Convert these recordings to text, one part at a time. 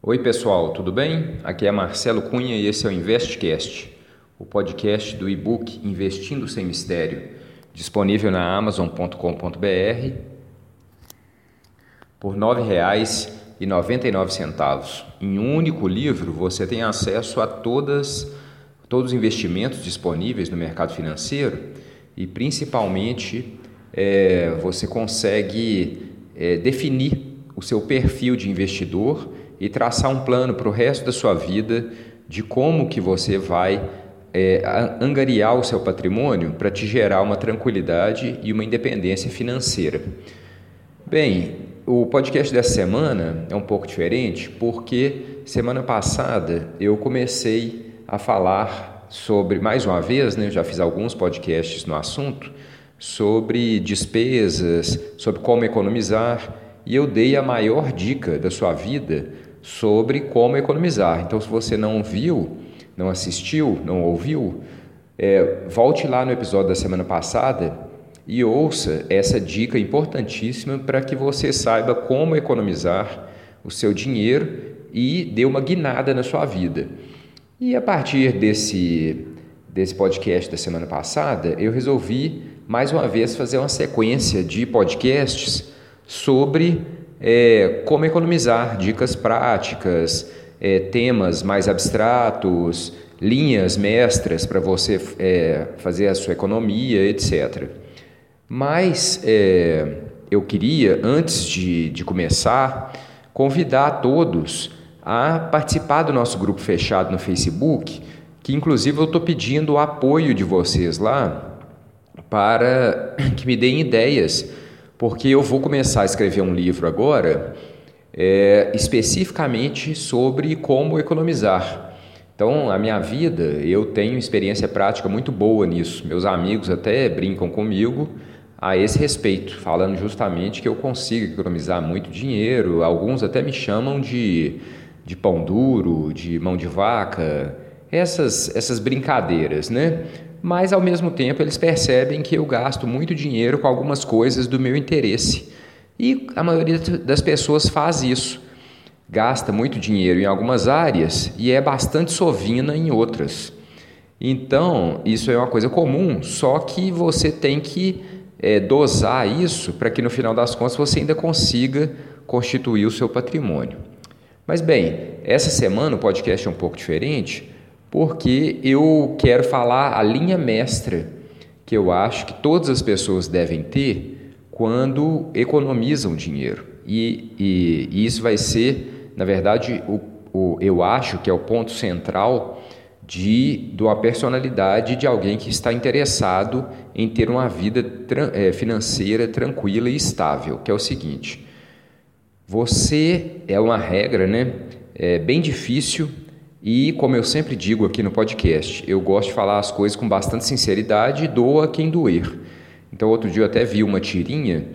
Oi, pessoal, tudo bem? Aqui é Marcelo Cunha e esse é o Investcast, o podcast do e-book Investindo Sem Mistério, disponível na amazon.com.br por R$ 9,99. Em um único livro, você tem acesso a todas, todos os investimentos disponíveis no mercado financeiro e, principalmente, é, você consegue é, definir o seu perfil de investidor e traçar um plano para o resto da sua vida de como que você vai é, angariar o seu patrimônio para te gerar uma tranquilidade e uma independência financeira. Bem, o podcast dessa semana é um pouco diferente porque semana passada eu comecei a falar sobre, mais uma vez, né, já fiz alguns podcasts no assunto, sobre despesas, sobre como economizar e eu dei a maior dica da sua vida sobre como economizar. Então, se você não viu, não assistiu, não ouviu, é, volte lá no episódio da semana passada e ouça essa dica importantíssima para que você saiba como economizar o seu dinheiro e dê uma guinada na sua vida. E a partir desse, desse podcast da semana passada, eu resolvi mais uma vez fazer uma sequência de podcasts sobre é, como economizar, dicas práticas, é, temas mais abstratos, linhas mestras para você é, fazer a sua economia, etc. Mas é, eu queria, antes de, de começar, convidar todos a participar do nosso grupo fechado no Facebook, que inclusive eu estou pedindo o apoio de vocês lá para que me deem ideias porque eu vou começar a escrever um livro agora é, especificamente sobre como economizar. Então, a minha vida, eu tenho experiência prática muito boa nisso. Meus amigos até brincam comigo a esse respeito, falando justamente que eu consigo economizar muito dinheiro. Alguns até me chamam de, de pão duro, de mão de vaca, essas, essas brincadeiras, né? Mas ao mesmo tempo eles percebem que eu gasto muito dinheiro com algumas coisas do meu interesse. E a maioria das pessoas faz isso. Gasta muito dinheiro em algumas áreas e é bastante sovina em outras. Então, isso é uma coisa comum, só que você tem que é, dosar isso para que no final das contas você ainda consiga constituir o seu patrimônio. Mas bem, essa semana o podcast é um pouco diferente porque eu quero falar a linha mestra que eu acho que todas as pessoas devem ter quando economizam dinheiro. E, e, e isso vai ser, na verdade, o, o, eu acho que é o ponto central de, de uma personalidade de alguém que está interessado em ter uma vida tra, é, financeira tranquila e estável, que é o seguinte: você é uma regra, né? É bem difícil e, como eu sempre digo aqui no podcast, eu gosto de falar as coisas com bastante sinceridade e doa quem doer. Então, outro dia eu até vi uma tirinha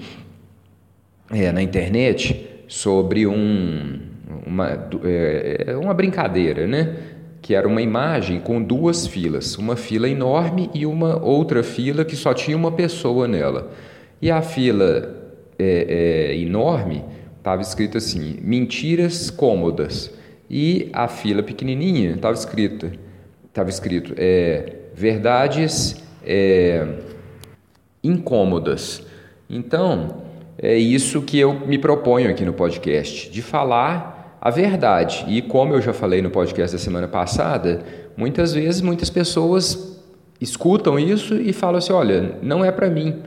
é, na internet sobre um, uma, é, é, uma brincadeira, né? Que era uma imagem com duas filas, uma fila enorme e uma outra fila que só tinha uma pessoa nela. E a fila é, é enorme estava escrito assim: mentiras cômodas. E a fila pequenininha estava escrita, estava escrito é, verdades é, incômodas. Então é isso que eu me proponho aqui no podcast, de falar a verdade. E como eu já falei no podcast da semana passada, muitas vezes muitas pessoas escutam isso e falam assim: olha, não é para mim.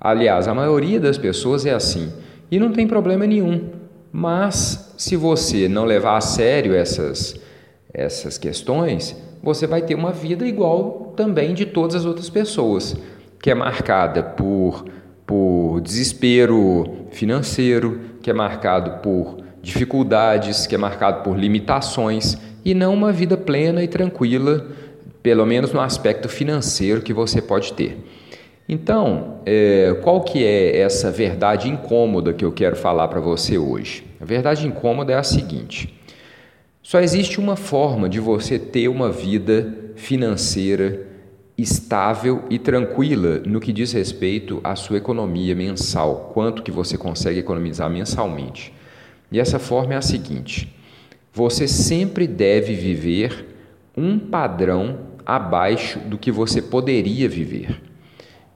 Aliás, a maioria das pessoas é assim. E não tem problema nenhum. Mas se você não levar a sério essas, essas questões, você vai ter uma vida igual também de todas as outras pessoas, que é marcada por, por desespero financeiro, que é marcado por dificuldades, que é marcado por limitações e não uma vida plena e tranquila, pelo menos no aspecto financeiro que você pode ter. Então, é, qual que é essa verdade incômoda que eu quero falar para você hoje? A verdade incômoda é a seguinte: só existe uma forma de você ter uma vida financeira estável e tranquila no que diz respeito à sua economia mensal, quanto que você consegue economizar mensalmente. E essa forma é a seguinte: você sempre deve viver um padrão abaixo do que você poderia viver.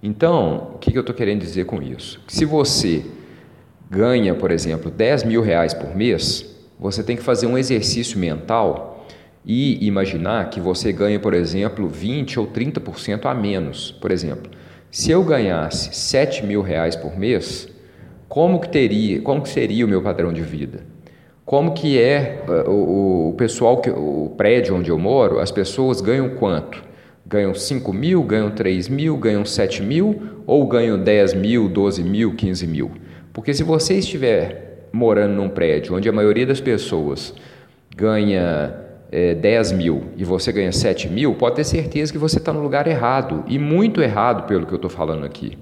Então, o que eu estou querendo dizer com isso? Se você ganha, por exemplo, 10 mil reais por mês, você tem que fazer um exercício mental e imaginar que você ganha, por exemplo, 20 ou 30% a menos. Por exemplo, se eu ganhasse 7 mil reais por mês, como que teria, como que seria o meu padrão de vida? Como que é uh, o, o pessoal, que, o prédio onde eu moro, as pessoas ganham quanto? Ganham 5 mil, ganham 3 mil, ganham 7 mil ou ganham 10 mil, 12 mil, 15 mil? Porque se você estiver morando num prédio onde a maioria das pessoas ganha é, 10 mil e você ganha 7 mil, pode ter certeza que você está no lugar errado e muito errado pelo que eu estou falando aqui.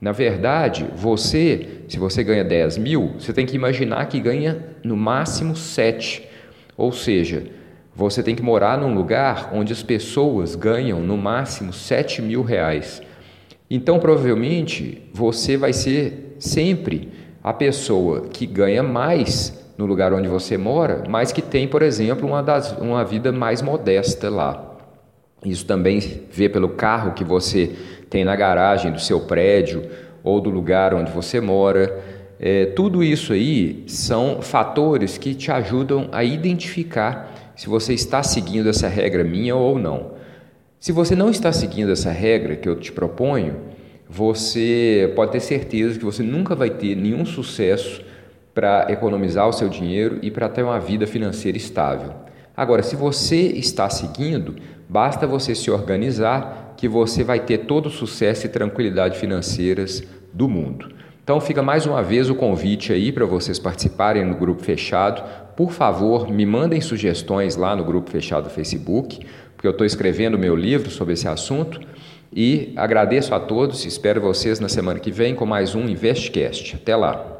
Na verdade, você, se você ganha 10 mil, você tem que imaginar que ganha no máximo 7. Ou seja, você tem que morar num lugar onde as pessoas ganham no máximo 7 mil reais. Então, provavelmente, você vai ser sempre a pessoa que ganha mais no lugar onde você mora, mas que tem, por exemplo, uma, das, uma vida mais modesta lá. Isso também vê pelo carro que você tem na garagem do seu prédio ou do lugar onde você mora. É, tudo isso aí são fatores que te ajudam a identificar se você está seguindo essa regra minha ou não. Se você não está seguindo essa regra que eu te proponho, você pode ter certeza que você nunca vai ter nenhum sucesso para economizar o seu dinheiro e para ter uma vida financeira estável. Agora, se você está seguindo, basta você se organizar que você vai ter todo o sucesso e tranquilidade financeiras do mundo. Então fica mais uma vez o convite aí para vocês participarem no grupo fechado. Por favor, me mandem sugestões lá no grupo fechado do Facebook, porque eu estou escrevendo meu livro sobre esse assunto. E agradeço a todos, espero vocês na semana que vem com mais um InvestCast. Até lá!